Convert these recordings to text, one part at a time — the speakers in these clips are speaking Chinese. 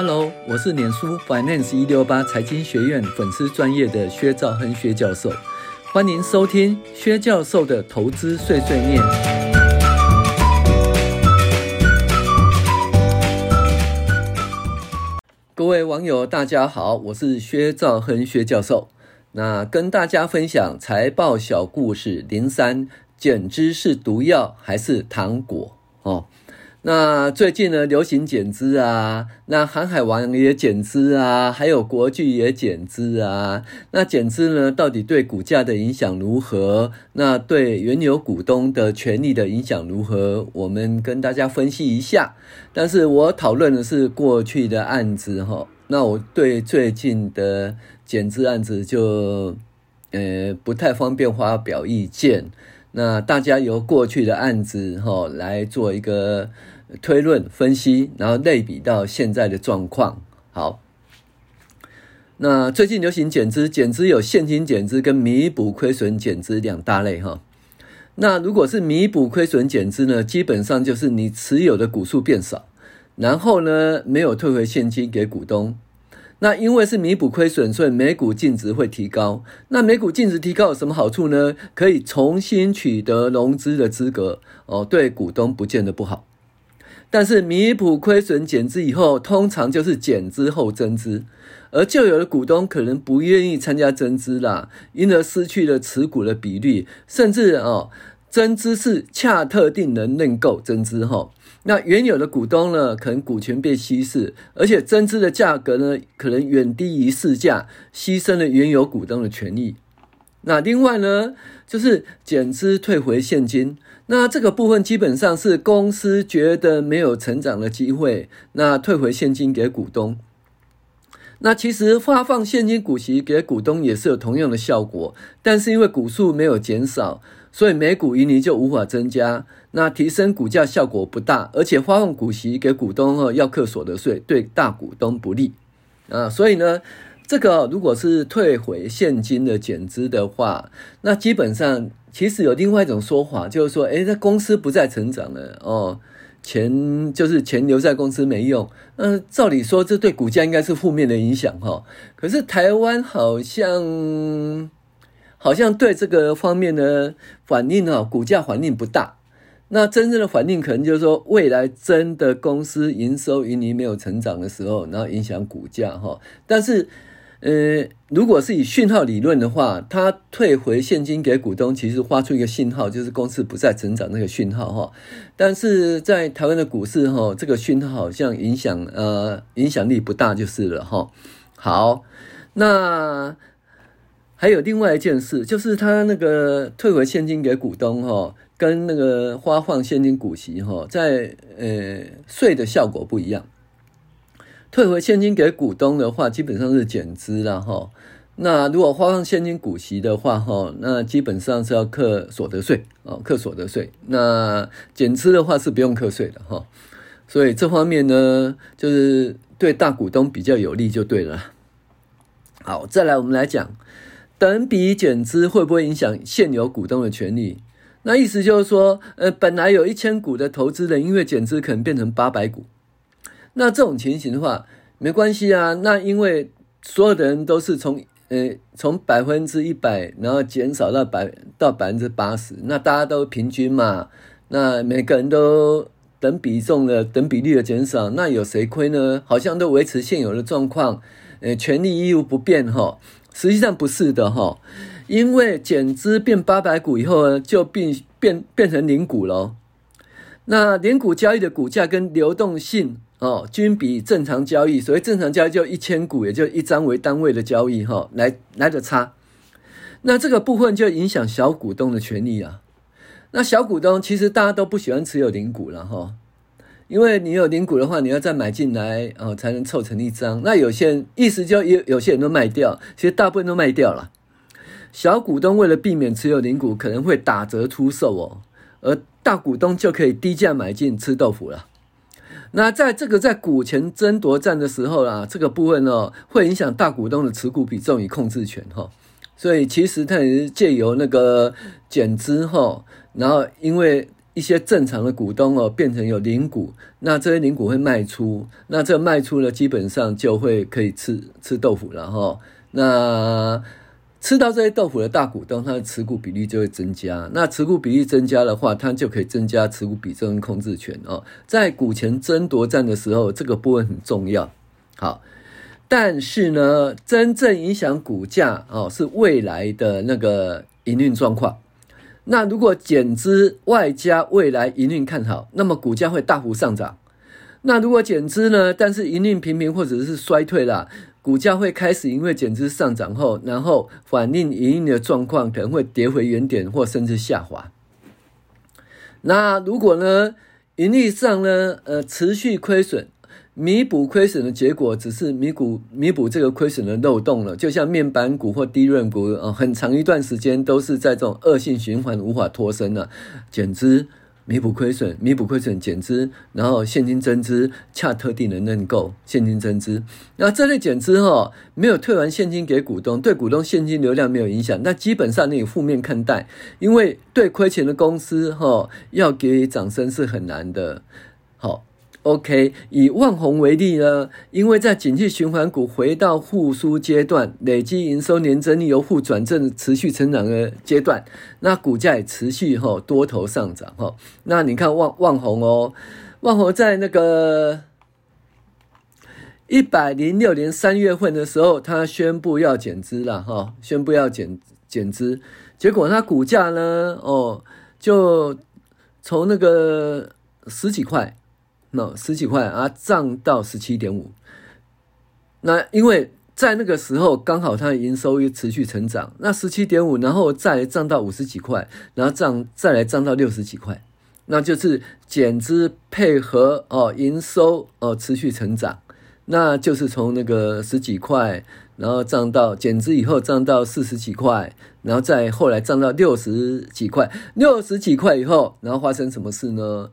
Hello，我是脸书 Finance 一六八财经学院粉丝专业的薛兆亨薛教授，欢迎收听薛教授的投资碎碎念。各位网友，大家好，我是薛兆亨薛教授。那跟大家分享财报小故事零三，减资是毒药还是糖果？哦。那最近呢，流行减资啊，那航海王也减资啊，还有国巨也减资啊。那减资呢，到底对股价的影响如何？那对原有股东的权利的影响如何？我们跟大家分析一下。但是我讨论的是过去的案子哈。那我对最近的减资案子就呃不太方便发表意见。那大家由过去的案子哈来做一个。推论分析，然后类比到现在的状况。好，那最近流行减资，减资有现金减资跟弥补亏损减资两大类哈。那如果是弥补亏损减资呢，基本上就是你持有的股数变少，然后呢没有退回现金给股东。那因为是弥补亏损，所以每股净值会提高。那每股净值提高有什么好处呢？可以重新取得融资的资格哦，对股东不见得不好。但是弥补亏损减资以后，通常就是减资后增资，而旧有的股东可能不愿意参加增资啦，因而失去了持股的比率，甚至哦，增资是恰特定人认购增资后，那原有的股东呢，可能股权被稀释，而且增资的价格呢，可能远低于市价，牺牲了原有股东的权益。那另外呢，就是减资退回现金。那这个部分基本上是公司觉得没有成长的机会，那退回现金给股东。那其实发放现金股息给股东也是有同样的效果，但是因为股数没有减少，所以每股盈余就无法增加，那提升股价效果不大，而且发放股息给股东后要课所得税，对大股东不利啊。所以呢，这个如果是退回现金的减资的话，那基本上。其实有另外一种说法，就是说，诶，这公司不再成长了哦，钱就是钱留在公司没用。嗯，照理说，这对股价应该是负面的影响哈。可是台湾好像好像对这个方面的反应哈，股价反应不大。那真正的反应可能就是说，未来真的公司营收盈利没有成长的时候，然后影响股价哈。但是。呃，如果是以讯号理论的话，它退回现金给股东，其实发出一个信号，就是公司不再成长那个讯号哈。但是在台湾的股市哈，这个讯号好像影响呃影响力不大就是了哈。好，那还有另外一件事，就是他那个退回现金给股东哈，跟那个发放现金股息哈，在呃税的效果不一样。退回现金给股东的话，基本上是减资了哈。那如果发放现金股息的话哈，那基本上是要课所得税哦，课所得税。那减资的话是不用课税的哈。所以这方面呢，就是对大股东比较有利就对了。好，再来我们来讲，等比减资会不会影响现有股东的权利？那意思就是说，呃，本来有一千股的投资人，因为减资可能变成八百股。那这种情形的话，没关系啊。那因为所有的人都是从呃从百分之一百，然后减少到百到百分之八十，那大家都平均嘛。那每个人都等比重的等比例的减少，那有谁亏呢？好像都维持现有的状况，呃，权利义务不变哈。实际上不是的哈，因为减资变八百股以后呢，就变变变成零股了。那零股交易的股价跟流动性。哦，均比正常交易，所谓正常交易就一千股，也就一张为单位的交易，哈，来来的差。那这个部分就影响小股东的权利啊。那小股东其实大家都不喜欢持有零股了，哈，因为你有零股的话，你要再买进来，哦，才能凑成一张。那有些人意思就有有些人都卖掉，其实大部分都卖掉了。小股东为了避免持有零股，可能会打折出售哦，而大股东就可以低价买进吃豆腐了。那在这个在股权争夺战的时候啊，这个部分哦，会影响大股东的持股比重与控制权哈，所以其实它也是借由那个减资哈，然后因为一些正常的股东哦，变成有零股，那这些零股会卖出，那这卖出呢，基本上就会可以吃吃豆腐了哈。那吃到这些豆腐的大股东，他的持股比例就会增加。那持股比例增加的话，他就可以增加持股比重跟控制权哦。在股权争夺战的时候，这个部分很重要。好，但是呢，真正影响股价哦，是未来的那个营运状况。那如果减资外加未来营运看好，那么股价会大幅上涨。那如果减资呢，但是营运平平或者是衰退了，股价会开始因为减资上涨后，然后反映营运的状况可能会跌回原点或甚至下滑。那如果呢，盈利上呢，呃，持续亏损。弥补亏损的结果只是弥补弥补这个亏损的漏洞了，就像面板股或低润股啊，很长一段时间都是在这种恶性循环无法脱身了。减资弥补亏损，弥补亏损减资，然后现金增资，恰特定的认购现金增资。那这类减资哈，没有退完现金给股东，对股东现金流量没有影响，那基本上你负面看待，因为对亏钱的公司哈，要给予掌声是很难的。OK，以万宏为例呢，因为在景气循环股回到复苏阶段，累计营收年增率由负转正持续成长的阶段，那股价也持续哈多头上涨哈。那你看万万宏哦，万宏在那个一百零六年三月份的时候，他宣布要减资了哈，宣布要减减资，结果他股价呢哦，就从那个十几块。那十几块啊，涨到十七点五。那因为在那个时候刚好它的营收又持续成长，那十七点五，然后再涨到五十几块，然后涨再来涨到六十几块，那就是减资配合哦营收哦持续成长，那就是从那个十几块，然后涨到减资以后涨到四十几块，然后再后来涨到六十几块，六十几块以后，然后发生什么事呢？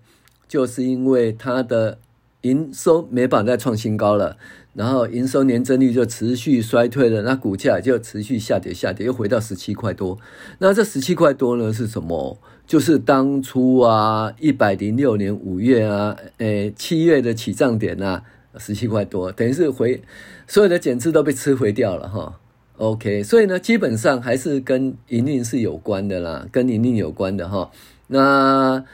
就是因为它的营收没办法再创新高了，然后营收年增率就持续衰退了，那股价就持续下跌，下跌又回到十七块多。那这十七块多呢是什么？就是当初啊，一百零六年五月啊，诶七月的起涨点啊，十七块多，等于是回所有的减资都被吃回掉了哈。OK，所以呢，基本上还是跟营运是有关的啦，跟营运有关的哈。那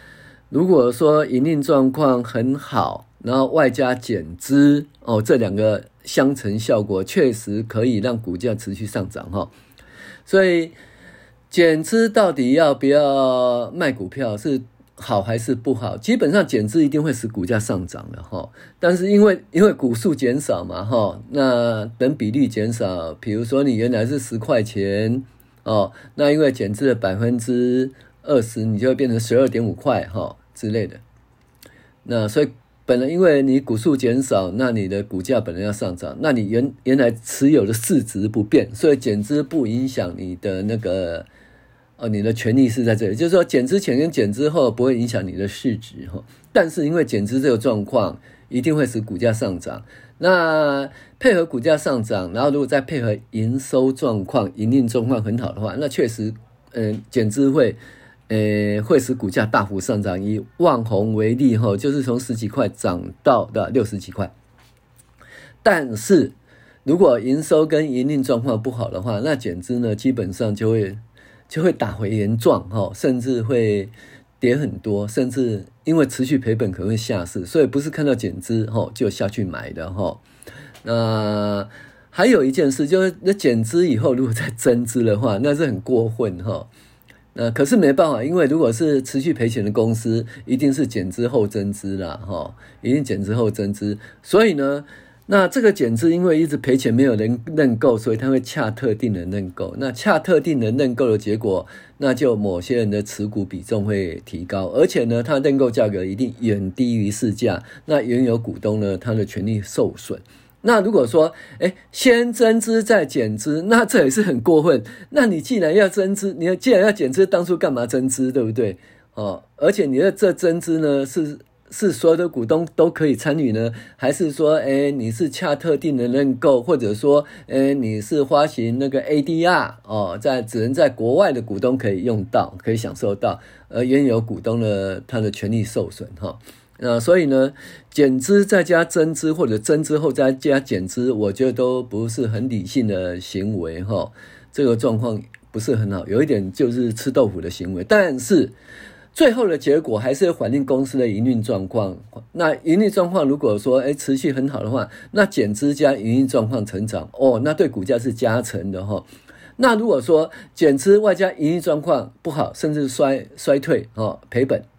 如果说营运状况很好，然后外加减资哦，这两个相乘效果确实可以让股价持续上涨哈。所以减资到底要不要卖股票是好还是不好？基本上减资一定会使股价上涨的哈。但是因为因为股数减少嘛哈，那等比例减少，比如说你原来是十块钱哦，那因为减资了百分之二十，你就会变成十二点五块哈。之类的，那所以本来因为你股数减少，那你的股价本来要上涨，那你原原来持有的市值不变，所以减资不影响你的那个，哦，你的权利是在这里，就是说减资前跟减资后不会影响你的市值哈，但是因为减资这个状况一定会使股价上涨，那配合股价上涨，然后如果再配合营收状况、营运状况很好的话，那确实，嗯，减资会。呃，会使股价大幅上涨。以旺宏为例，哈，就是从十几块涨到的六十几块。但是如果营收跟营运状况不好的话，那减资呢，基本上就会就会打回原状，哈，甚至会跌很多，甚至因为持续赔本可能会下市，所以不是看到减资，哈，就下去买的，哈。那还有一件事，就是那减资以后如果再增资的话，那是很过分，哈。那可是没办法，因为如果是持续赔钱的公司，一定是减资后增资啦，哈，一定减资后增资。所以呢，那这个减资因为一直赔钱，没有人认购，所以他会恰特定的认购。那恰特定的认购的结果，那就某些人的持股比重会提高，而且呢，他认购价格一定远低于市价。那原有股东呢，他的权利受损。那如果说，哎，先增资再减资，那这也是很过分。那你既然要增资，你要既然要减资，当初干嘛增资，对不对？哦，而且你的这增资呢，是是所有的股东都可以参与呢？还是说，哎，你是恰特定的认购，或者说，哎，你是发行那个 ADR 哦，在只能在国外的股东可以用到，可以享受到，而原有股东的他的权利受损哈。那所以呢，减资再加增资，或者增资后再加减资，我觉得都不是很理性的行为哈。这个状况不是很好，有一点就是吃豆腐的行为，但是。最后的结果还是反映公司的营运状况。那营运状况如果说诶持续很好的话，那减资加营运状况成长哦，那对股价是加成的哈。那如果说减资外加营运状况不好，甚至衰衰退哦，赔本。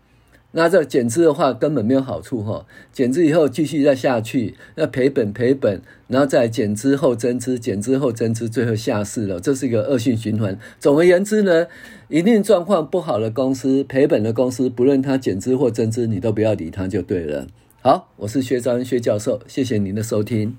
那这减资的话根本没有好处哈，减资以后继续再下去，要赔本赔本，然后再减资后增资，减资后增资，最后下市了，这是一个恶性循环。总而言之呢，营运状况不好的公司，赔本的公司，不论它减资或增资，你都不要理它就对了。好，我是薛章薛教授，谢谢您的收听。